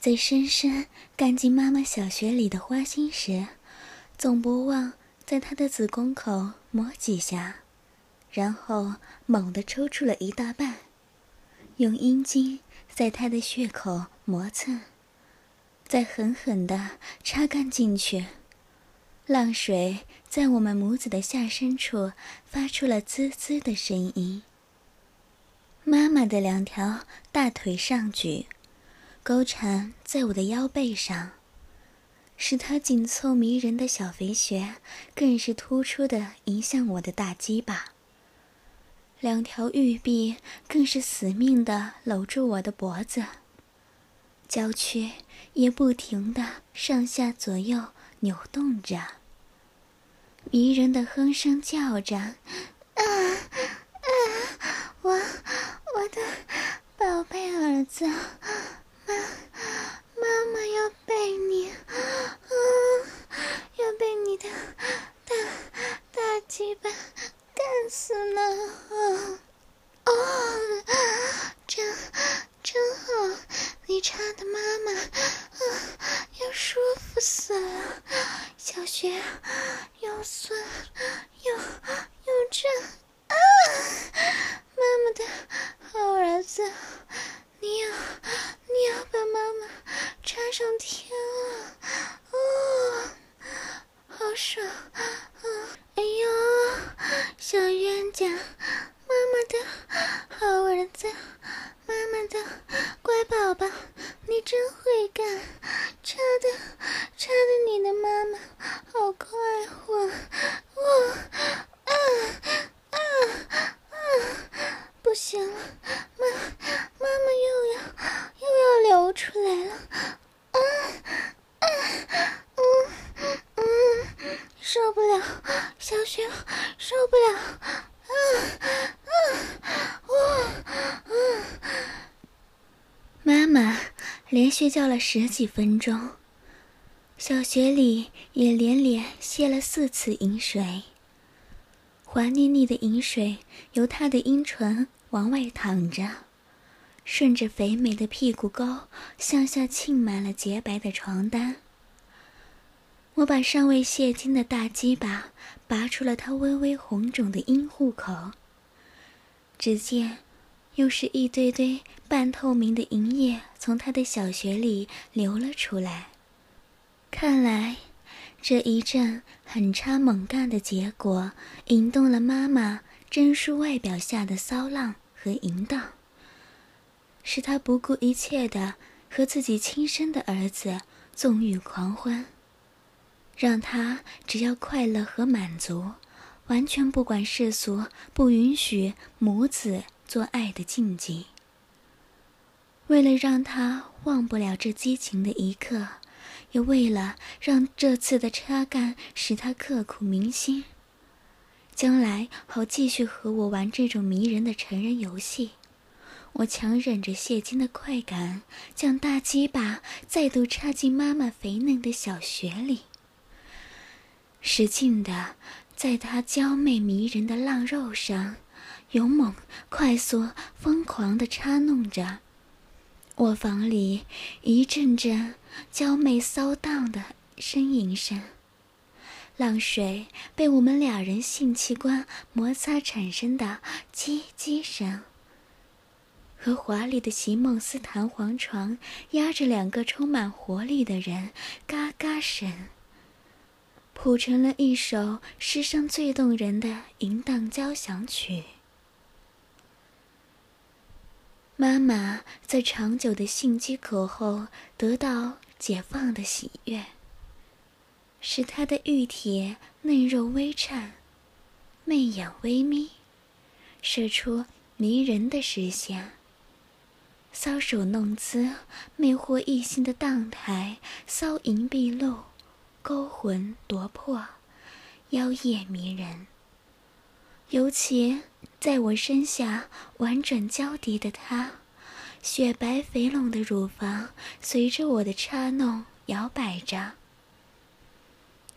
在深深干进妈妈小穴里的花心时，总不忘在她的子宫口磨几下，然后猛地抽出了一大半，用阴茎在她的血口磨蹭，再狠狠地插干进去。浪水在我们母子的下身处发出了滋滋的声音。妈妈的两条大腿上举，勾缠在我的腰背上，使他紧凑迷人的小肥穴更是突出的迎向我的大鸡巴。两条玉臂更是死命的搂住我的脖子，娇躯也不停的上下左右扭动着，迷人的哼声叫着，啊啊，我。我的宝贝儿子，妈，妈妈要被你，嗯，要被你的大大鸡巴干死了，啊，哦，真真好，你插的妈妈，啊，要舒服死了，小雪又酸又又胀，啊，妈妈的。好儿子，你要你要把妈妈插上天了，哦，好爽，啊，哎呦，小冤家，妈妈的好儿子，妈妈的乖宝宝，你真会干，插的插的你的妈妈好快活，哇，啊啊啊！不行了，妈，妈妈又要又要流出来了，啊啊嗯嗯，受不了，小雪受不了，啊啊啊啊！妈妈连续叫了十几分钟，小雪里也连连泄了四次饮水，滑腻腻的饮水由她的阴唇。往外淌着，顺着肥美的屁股沟向下浸满了洁白的床单。我把尚未泄精的大鸡巴拔出了他微微红肿的阴户口。只见，又是一堆堆半透明的银液从他的小穴里流了出来。看来，这一阵狠插猛干的结果，引动了妈妈。真淑外表下的骚浪和淫荡，使他不顾一切的和自己亲生的儿子纵欲狂欢，让他只要快乐和满足，完全不管世俗不允许母子做爱的禁忌。为了让他忘不了这激情的一刻，也为了让这次的插干使他刻骨铭心。将来好继续和我玩这种迷人的成人游戏，我强忍着泄精的快感，将大鸡巴再度插进妈妈肥嫩的小穴里，使劲的在她娇媚迷人的浪肉上，勇猛、快速、疯狂的插弄着。卧房里一阵阵娇媚骚荡的呻吟声。浪水被我们俩人性器官摩擦产生的叽叽声，和华丽的席梦思弹簧床压着两个充满活力的人嘎嘎声，谱成了一首世上最动人的淫荡交响曲。妈妈在长久的性饥渴后得到解放的喜悦。使她的玉体嫩肉微颤，媚眼微眯，射出迷人的视线。搔首弄姿、魅惑异性的荡台，骚淫毕露，勾魂夺魄，妖冶迷人。尤其在我身下婉转娇滴的她，雪白肥隆的乳房随着我的插弄摇摆着，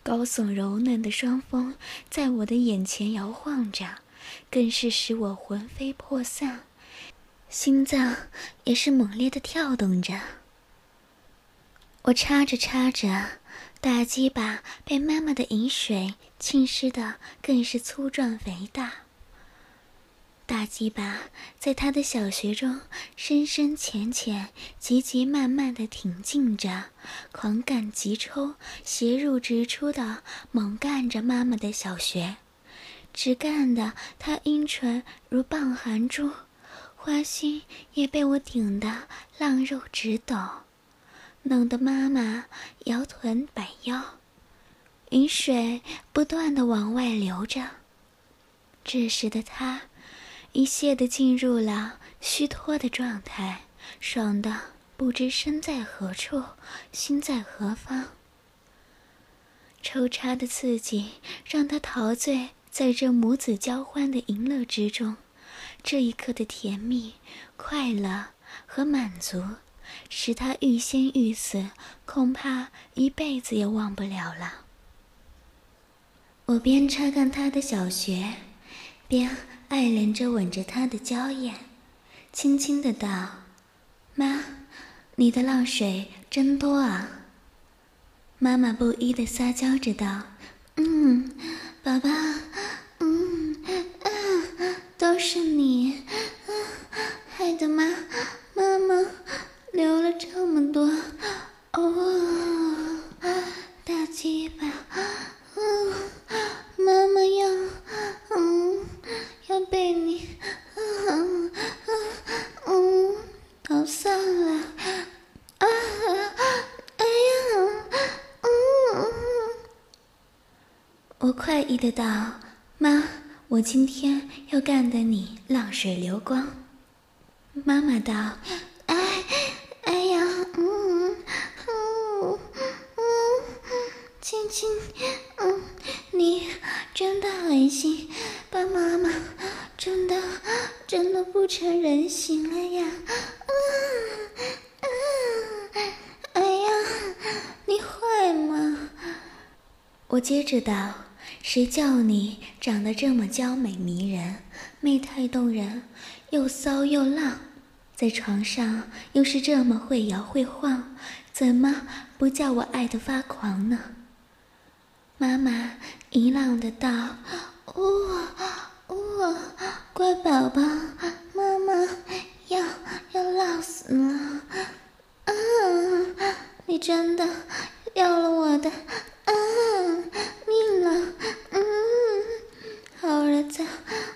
高耸柔嫩的双峰在我的眼前摇晃着，更是使我魂飞魄散，心脏也是猛烈的跳动着。我插着插着。大鸡巴被妈妈的饮水浸湿的，更是粗壮肥大。大鸡巴在他的小穴中深深浅浅、急急慢慢的挺进着，狂干急抽、斜入直出的猛干着妈妈的小穴，直干的他阴唇如棒含珠，花心也被我顶得浪肉直抖。弄得妈妈摇臀摆腰，饮水不断的往外流着。这时的他，一泻的进入了虚脱的状态，爽的不知身在何处，心在何方。抽插的刺激让他陶醉在这母子交欢的淫乐之中，这一刻的甜蜜、快乐和满足。使他欲仙欲死，恐怕一辈子也忘不了了。我边擦干他的小穴，边爱怜着吻着他的娇艳，轻轻的道：“妈，你的浪水真多啊。”妈妈不依的撒娇着道：“嗯，宝宝，嗯，嗯，都是你，啊，害得妈，妈妈。”流了这么多，哦，大鸡巴，嗯，妈妈要，嗯，要被你，嗯嗯嗯，搞散了，啊，哎呀，嗯，道，妈，我今天要干得你浪水流光。妈妈道，哎。哎呀，嗯嗯嗯，亲亲，嗯，你真的恶心，把妈妈真的真的不成人形了呀，嗯嗯，哎呀，你坏吗？我接着道，谁叫你长得这么娇美迷人，媚态动人，又骚又浪。在床上又是这么会摇会晃，怎么不叫我爱得发狂呢？妈妈一浪的道：“哦哦，乖宝宝，妈妈要要浪死了，嗯，你真的要了我的啊命了，嗯，好儿子，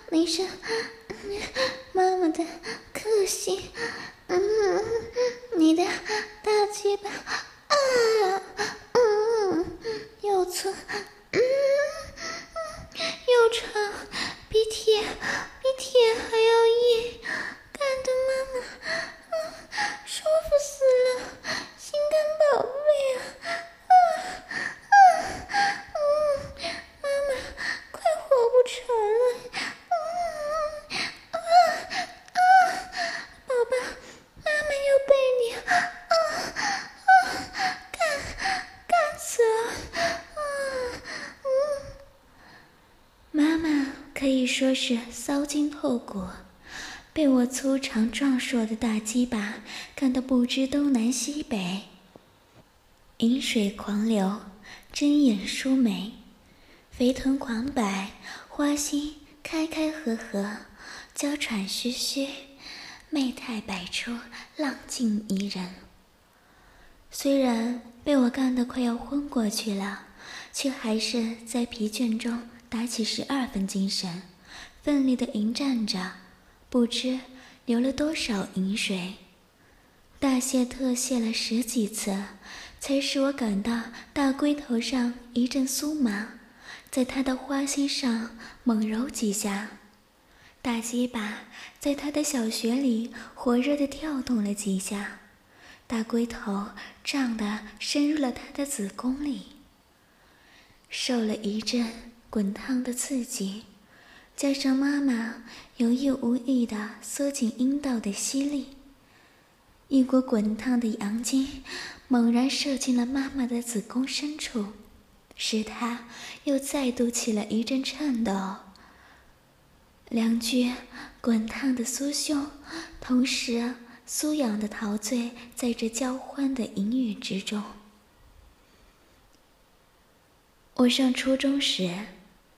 你是。”妈妈的克星，嗯，你的大鸡巴啊，嗯，又粗，嗯，又长，比铁比铁还要硬，干的妈妈，嗯，舒服死了，心肝宝贝啊，啊啊，嗯，妈妈快活不成了。说是骚精透骨，被我粗长壮硕的大鸡巴干得不知东南西北，饮水狂流，睁眼舒眉，肥臀狂摆，花心开开合合，娇喘吁吁，媚态百出，浪静怡人。虽然被我干得快要昏过去了，却还是在疲倦中打起十二分精神。奋力的迎战着，不知流了多少饮水，大泄特泄了十几次，才使我感到大龟头上一阵酥麻，在他的花心上猛揉几下，大鸡巴在他的小穴里火热的跳动了几下，大龟头胀得深入了他的子宫里，受了一阵滚烫的刺激，加上妈妈有意无意的缩紧阴道的吸力，一股滚烫的阳精猛然射进了妈妈的子宫深处，使她又再度起了一阵颤抖。两具滚烫的酥胸，同时酥痒的陶醉在这交欢的淫欲之中。我上初中时，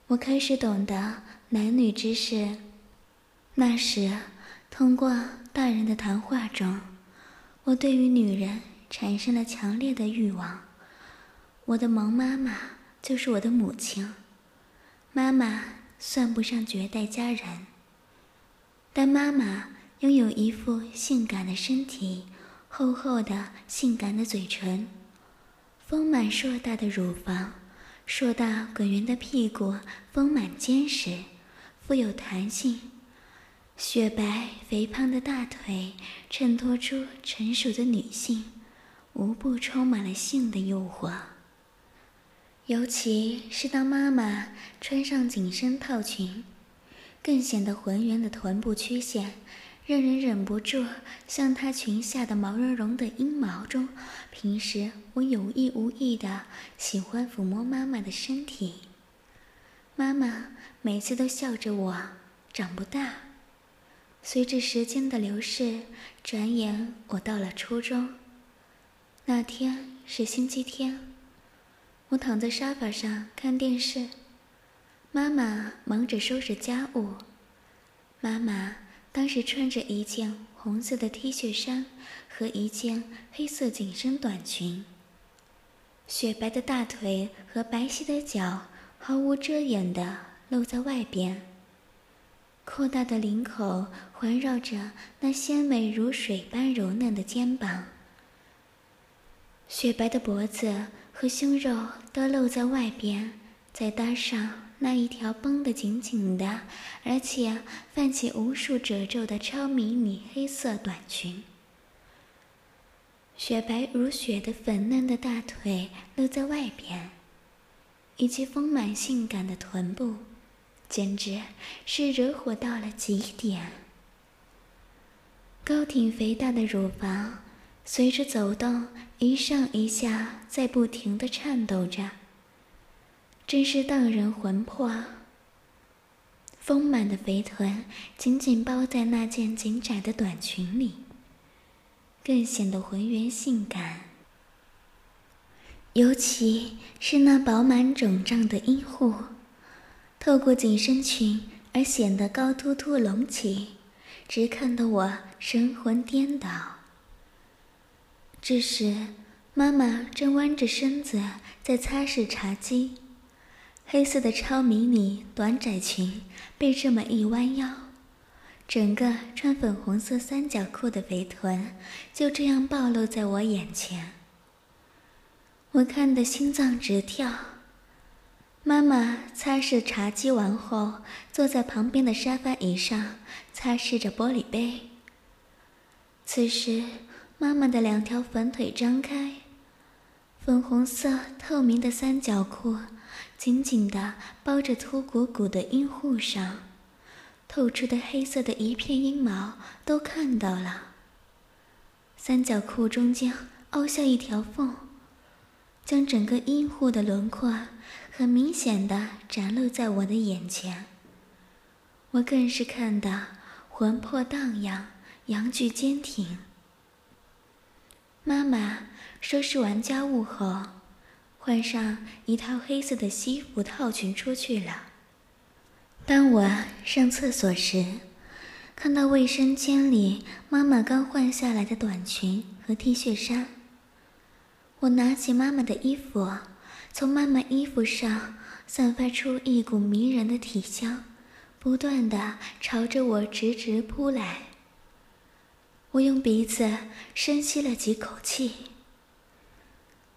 我开始懂得男女之事。那时，通过大人的谈话中，我对于女人产生了强烈的欲望。我的萌妈妈就是我的母亲，妈妈。算不上绝代佳人，但妈妈拥有一副性感的身体，厚厚的性感的嘴唇，丰满硕大的乳房，硕大滚圆的屁股，丰满坚实，富有弹性，雪白肥胖的大腿衬托出成熟的女性，无不充满了性的诱惑。尤其是当妈妈穿上紧身套裙，更显得浑圆的臀部曲线，让人忍不住向她裙下的毛茸茸的阴毛中。平时我有意无意的喜欢抚摸妈妈的身体，妈妈每次都笑着我长不大。随着时间的流逝，转眼我到了初中。那天是星期天。我躺在沙发上看电视，妈妈忙着收拾家务。妈妈当时穿着一件红色的 T 恤衫和一件黑色紧身短裙，雪白的大腿和白皙的脚毫无遮掩的露在外边，扩大的领口环绕着那鲜美如水般柔嫩的肩膀，雪白的脖子。和胸肉都露在外边，再搭上那一条绷得紧紧的，而且泛起无数褶皱的超迷你黑色短裙。雪白如雪的粉嫩的大腿露在外边，以及丰满性感的臀部，简直是惹火到了极点。高挺肥大的乳房。随着走动，一上一下，在不停的颤抖着，真是荡人魂魄。丰满的肥臀紧紧包在那件紧窄的短裙里，更显得浑圆性感。尤其是那饱满肿胀的阴户，透过紧身裙而显得高突突隆起，直看得我神魂颠倒。这时，妈妈正弯着身子在擦拭茶几，黑色的超迷你短窄裙被这么一弯腰，整个穿粉红色三角裤的肥臀就这样暴露在我眼前。我看得心脏直跳。妈妈擦拭茶几完后，坐在旁边的沙发椅上擦拭着玻璃杯。此时。妈妈的两条粉腿张开，粉红色透明的三角裤紧紧地包着凸鼓鼓的阴户上，透出的黑色的一片阴毛都看到了。三角裤中间凹下一条缝，将整个阴户的轮廓很明显的展露在我的眼前。我更是看得魂魄荡漾，阳具坚挺。妈妈收拾完家务后，换上一套黑色的西服套裙出去了。当我上厕所时，看到卫生间里妈妈刚换下来的短裙和 T 恤衫。我拿起妈妈的衣服，从妈妈衣服上散发出一股迷人的体香，不断的朝着我直直扑来。我用鼻子深吸了几口气，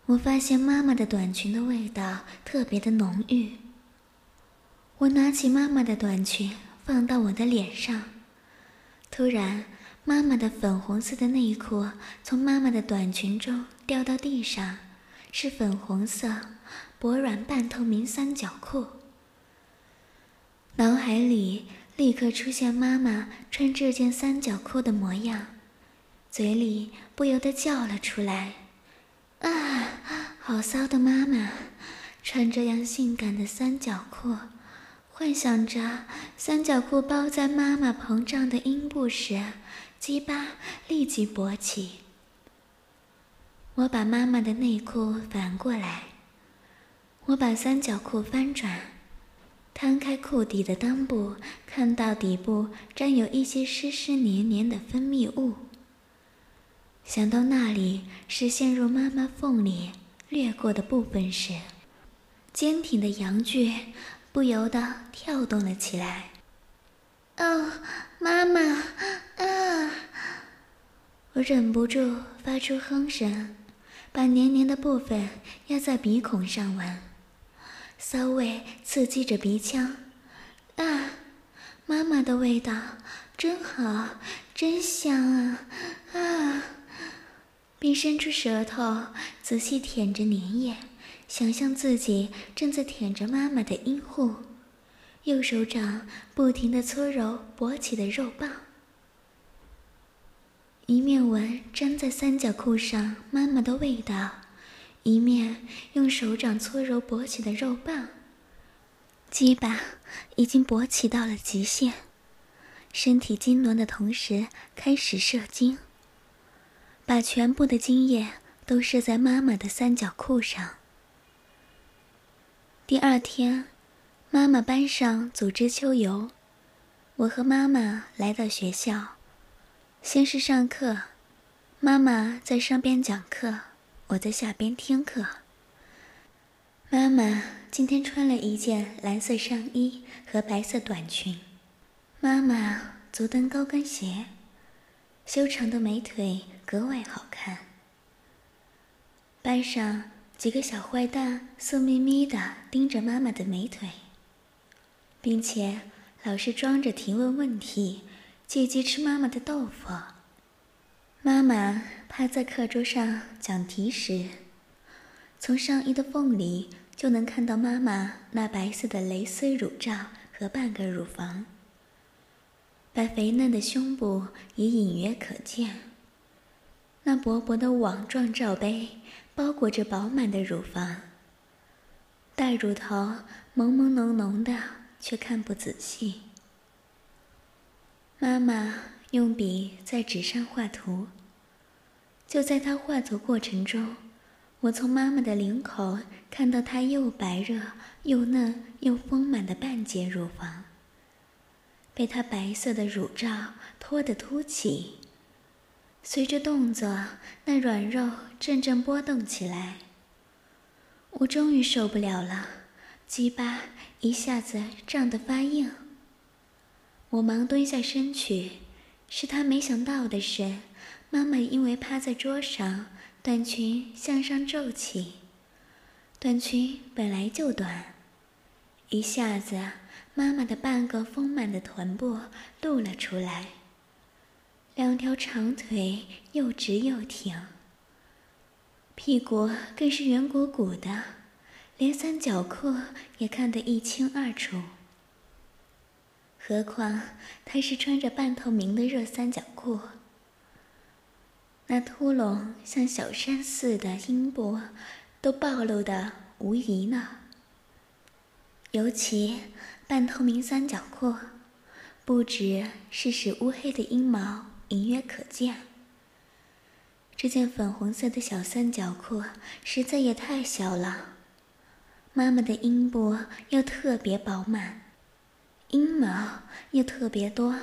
我发现妈妈的短裙的味道特别的浓郁。我拿起妈妈的短裙放到我的脸上，突然，妈妈的粉红色的内裤从妈妈的短裙中掉到地上，是粉红色，薄软半透明三角裤。脑海里立刻出现妈妈穿这件三角裤的模样，嘴里不由得叫了出来：“啊，好骚的妈妈，穿这样性感的三角裤！”幻想着三角裤包在妈妈膨胀的阴部时，鸡巴立即勃起。我把妈妈的内裤反过来，我把三角裤翻转，摊开裤底的裆部，看到底部沾有一些湿湿黏黏的分泌物。想到那里是陷入妈妈缝里掠过的部分时，坚挺的阳具。不由得跳动了起来。哦，妈妈啊！我忍不住发出哼声，把黏黏的部分压在鼻孔上闻，骚味刺激着鼻腔。啊，妈妈的味道真好，真香啊！啊，并伸出舌头仔细舔着粘液。想象自己正在舔着妈妈的阴户，右手掌不停地搓揉勃起的肉棒，一面闻粘在三角裤上妈妈的味道，一面用手掌搓揉勃起的肉棒。鸡巴已经勃起到了极限，身体痉挛的同时开始射精，把全部的精液都射在妈妈的三角裤上。第二天，妈妈班上组织秋游，我和妈妈来到学校。先是上课，妈妈在上边讲课，我在下边听课。妈妈今天穿了一件蓝色上衣和白色短裙，妈妈足蹬高跟鞋，修长的美腿格外好看。班上。几个小坏蛋色眯眯的盯着妈妈的美腿，并且老是装着提问问题，借机吃妈妈的豆腐。妈妈趴在课桌上讲题时，从上衣的缝里就能看到妈妈那白色的蕾丝乳罩和半个乳房，把肥嫩的胸部也隐约可见。那薄薄的网状罩杯。包裹着饱满的乳房，大乳头朦朦胧胧的，却看不仔细。妈妈用笔在纸上画图，就在他画图过程中，我从妈妈的领口看到她又白热又嫩又丰满的半截乳房，被她白色的乳罩托得凸起。随着动作，那软肉阵阵波动起来。我终于受不了了，鸡巴一下子胀得发硬。我忙蹲下身去，使他没想到的是，妈妈因为趴在桌上，短裙向上皱起。短裙本来就短，一下子，妈妈的半个丰满的臀部露了出来。两条长腿又直又挺，屁股更是圆鼓鼓的，连三角裤也看得一清二楚。何况他是穿着半透明的热三角裤，那凸隆像小山似的阴部都暴露的无疑呢。尤其半透明三角裤，不只是使乌黑的阴毛。隐约可见，这件粉红色的小三角裤实在也太小了。妈妈的阴部又特别饱满，阴毛又特别多，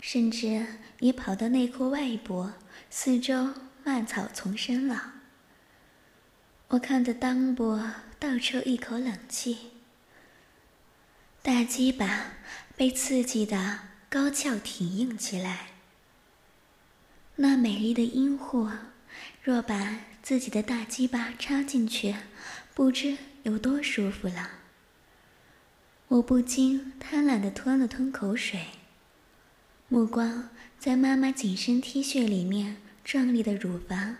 甚至也跑到内裤外部，四周蔓草丛生了。我看得裆部倒抽一口冷气，大鸡巴被刺激的高翘挺硬起来。那美丽的阴户，若把自己的大鸡巴插进去，不知有多舒服了。我不禁贪婪地吞了吞口水，目光在妈妈紧身 T 恤里面壮丽的乳房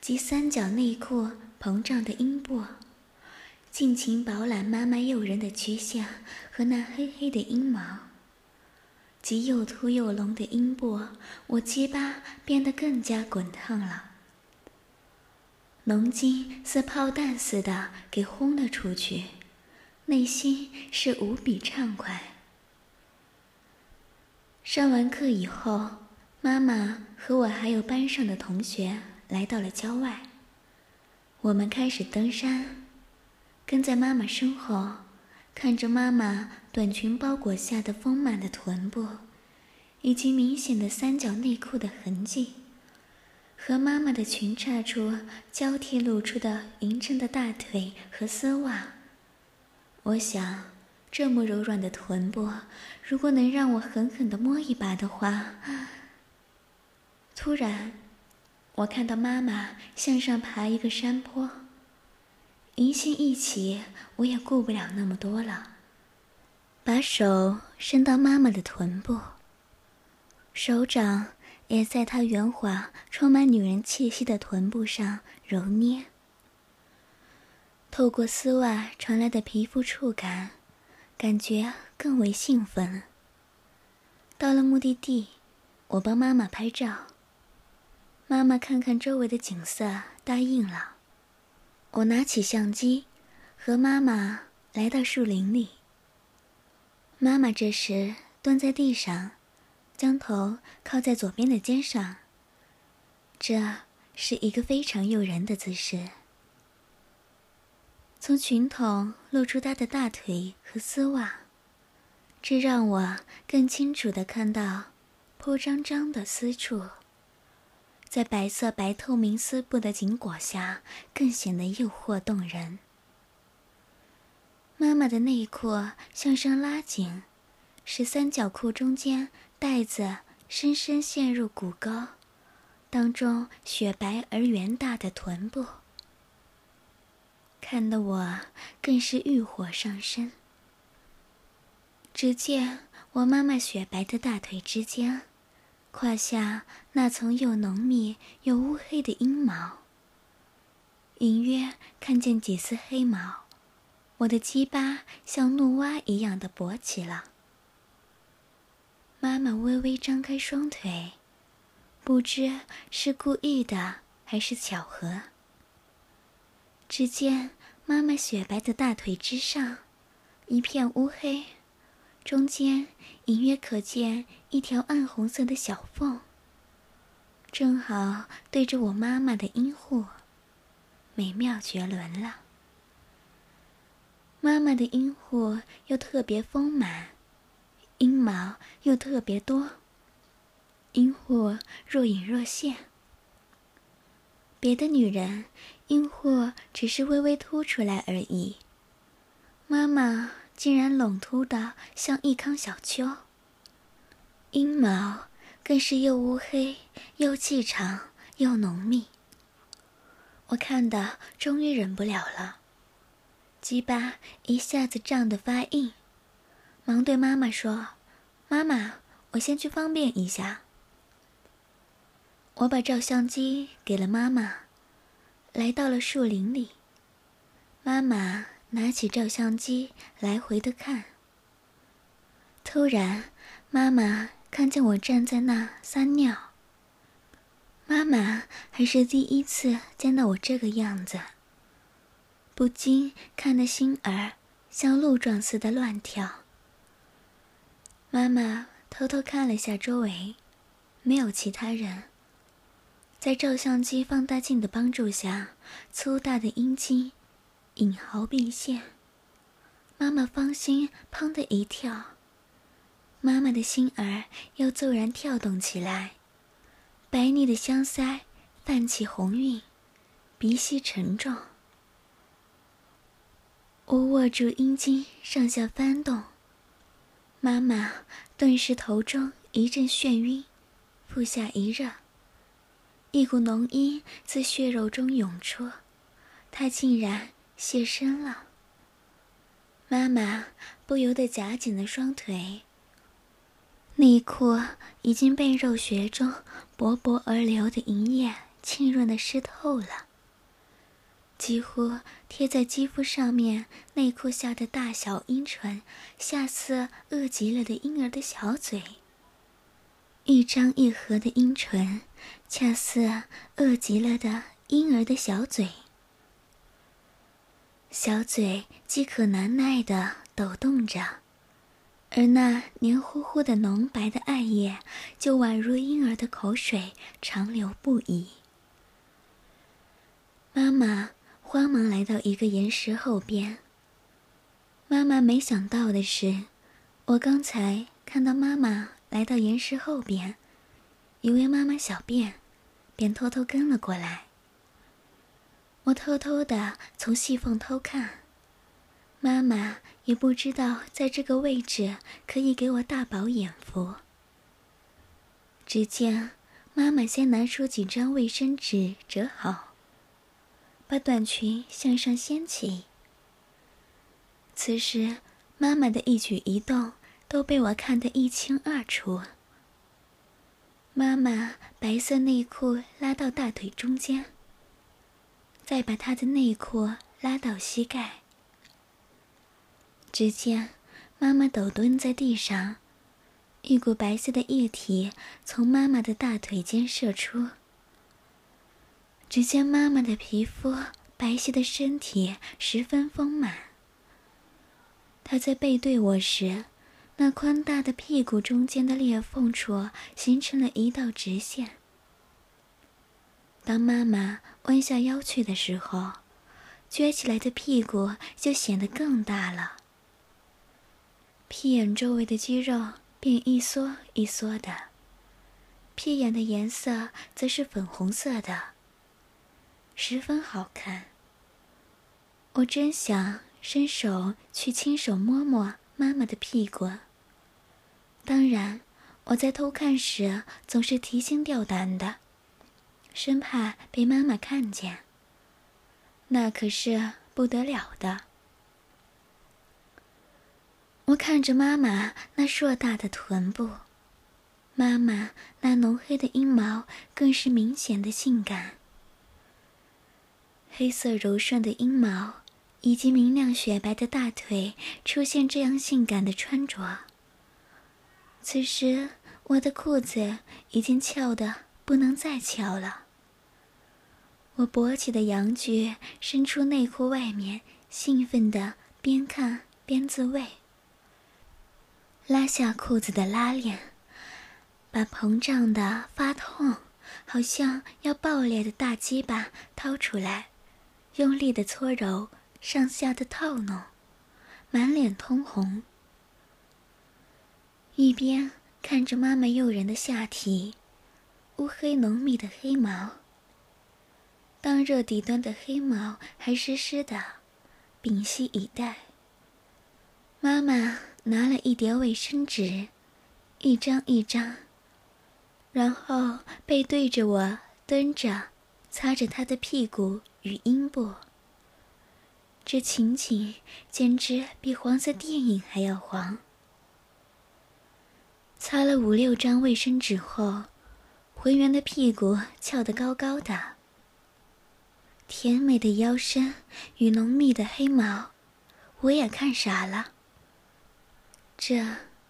及三角内裤膨胀的阴部，尽情饱览妈妈诱人的曲线和那黑黑的阴毛，及又凸又隆的阴部，我鸡巴变得更加滚烫了。浓精似炮弹似的给轰了出去，内心是无比畅快。上完课以后，妈妈和我还有班上的同学来到了郊外。我们开始登山，跟在妈妈身后，看着妈妈短裙包裹下的丰满的臀部，以及明显的三角内裤的痕迹。和妈妈的裙衩处交替露出的匀称的大腿和丝袜，我想，这么柔软的臀部，如果能让我狠狠地摸一把的话。突然，我看到妈妈向上爬一个山坡，银心一起，我也顾不了那么多了，把手伸到妈妈的臀部，手掌。也在她圆滑、充满女人气息的臀部上揉捏，透过丝袜传来的皮肤触感，感觉更为兴奋。到了目的地，我帮妈妈拍照。妈妈看看周围的景色，答应了。我拿起相机，和妈妈来到树林里。妈妈这时蹲在地上。将头靠在左边的肩上，这是一个非常诱人的姿势。从裙筒露出她的大腿和丝袜，这让我更清楚的看到铺张张的私处，在白色白透明丝布的紧裹下，更显得诱惑动人。妈妈的内裤向上拉紧，使三角裤中间。带子深深陷入骨沟，当中雪白而圆大的臀部，看得我更是欲火上身。只见我妈妈雪白的大腿之间，胯下那层又浓密又乌黑的阴毛，隐约看见几丝黑毛，我的鸡巴像怒蛙一样的勃起了。妈妈微微张开双腿，不知是故意的还是巧合。只见妈妈雪白的大腿之上，一片乌黑，中间隐约可见一条暗红色的小缝，正好对着我妈妈的阴户，美妙绝伦了。妈妈的阴户又特别丰满。阴毛又特别多，阴户若隐若现。别的女人阴户只是微微凸出来而已，妈妈竟然拢凸的像一康小丘。阴毛更是又乌黑又气长又浓密。我看的终于忍不了了，鸡巴一下子胀得发硬。忙对妈妈说：“妈妈，我先去方便一下。”我把照相机给了妈妈，来到了树林里。妈妈拿起照相机来回的看。突然，妈妈看见我站在那撒尿。妈妈还是第一次见到我这个样子，不禁看得心儿像鹿撞似的乱跳。妈妈偷偷看了下周围，没有其他人。在照相机放大镜的帮助下，粗大的阴茎引毫并现。妈妈芳心砰的一跳，妈妈的心儿又骤然跳动起来，白腻的香腮泛起红晕，鼻息沉重。我握住阴茎，上下翻动。妈妈顿时头中一阵眩晕，腹下一热，一股浓阴自血肉中涌出，她竟然现身了。妈妈不由得夹紧了双腿，内裤已经被肉穴中勃勃而流的银液浸润的湿透了。几乎贴在肌肤上面，内裤下的大小阴唇，下似饿极了的婴儿的小嘴。一张一合的阴唇，恰似饿极了的婴儿的小嘴。小嘴饥渴难耐的抖动着，而那黏糊糊的浓白的艾叶，就宛如婴儿的口水，长流不已。妈妈。慌忙来到一个岩石后边。妈妈没想到的是，我刚才看到妈妈来到岩石后边，以为妈妈小便，便偷偷跟了过来。我偷偷的从细缝偷看，妈妈也不知道在这个位置可以给我大饱眼福。只见妈妈先拿出几张卫生纸折好。把短裙向上掀起。此时，妈妈的一举一动都被我看得一清二楚。妈妈白色内裤拉到大腿中间，再把她的内裤拉到膝盖。只见妈妈抖蹲在地上，一股白色的液体从妈妈的大腿间射出。只见妈妈的皮肤白皙的身体十分丰满。她在背对我时，那宽大的屁股中间的裂缝处形成了一道直线。当妈妈弯下腰去的时候，撅起来的屁股就显得更大了。屁眼周围的肌肉便一缩一缩的，屁眼的颜色则是粉红色的。十分好看。我真想伸手去亲手摸摸妈妈的屁股。当然，我在偷看时总是提心吊胆的，生怕被妈妈看见。那可是不得了的。我看着妈妈那硕大的臀部，妈妈那浓黑的阴毛更是明显的性感。黑色柔顺的阴毛，以及明亮雪白的大腿，出现这样性感的穿着。此时，我的裤子已经翘得不能再翘了。我勃起的阳具伸出内裤外面，兴奋地边看边自慰。拉下裤子的拉链，把膨胀的发痛，好像要爆裂的大鸡巴掏出来。用力的搓揉，上下的套弄，满脸通红。一边看着妈妈诱人的下体，乌黑浓密的黑毛。当热底端的黑毛还湿湿的，屏息以待。妈妈拿了一叠卫生纸，一张一张，然后背对着我蹲着，擦着她的屁股。与阴部，这情景简直比黄色电影还要黄。擦了五六张卫生纸后，浑圆的屁股翘得高高的，甜美的腰身与浓密的黑毛，我也看傻了。这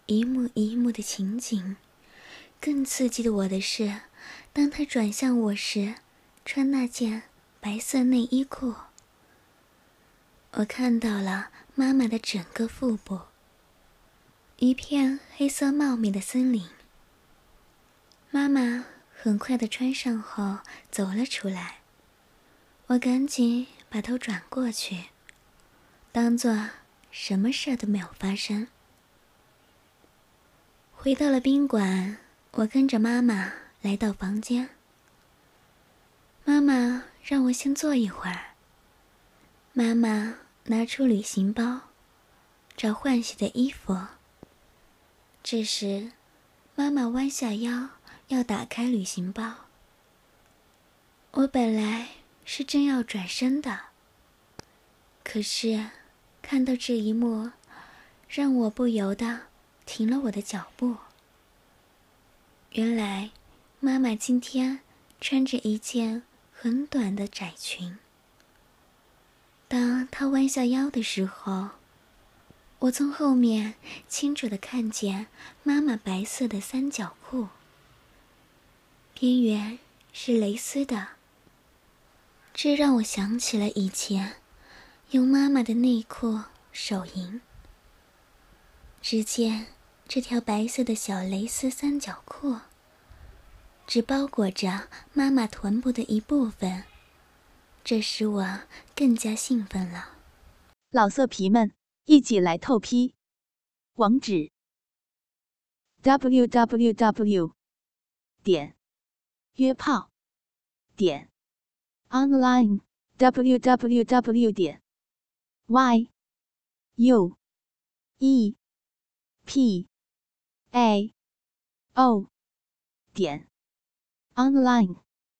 一幕一幕的情景，更刺激的我的是，当他转向我时，穿那件。白色内衣裤，我看到了妈妈的整个腹部，一片黑色茂密的森林。妈妈很快的穿上后走了出来，我赶紧把头转过去，当做什么事都没有发生。回到了宾馆，我跟着妈妈来到房间，妈妈。让我先坐一会儿。妈妈拿出旅行包，找换洗的衣服。这时，妈妈弯下腰要打开旅行包。我本来是正要转身的，可是看到这一幕，让我不由得停了我的脚步。原来，妈妈今天穿着一件。很短的窄裙，当他弯下腰的时候，我从后面清楚的看见妈妈白色的三角裤，边缘是蕾丝的。这让我想起了以前用妈妈的内裤手淫。只见这条白色的小蕾丝三角裤，只包裹着妈妈臀部的一部分。这使我更加兴奋了。老色皮们，一起来透批！网址：w w w 点约炮点 online w w w 点 y u e p a o 点 online。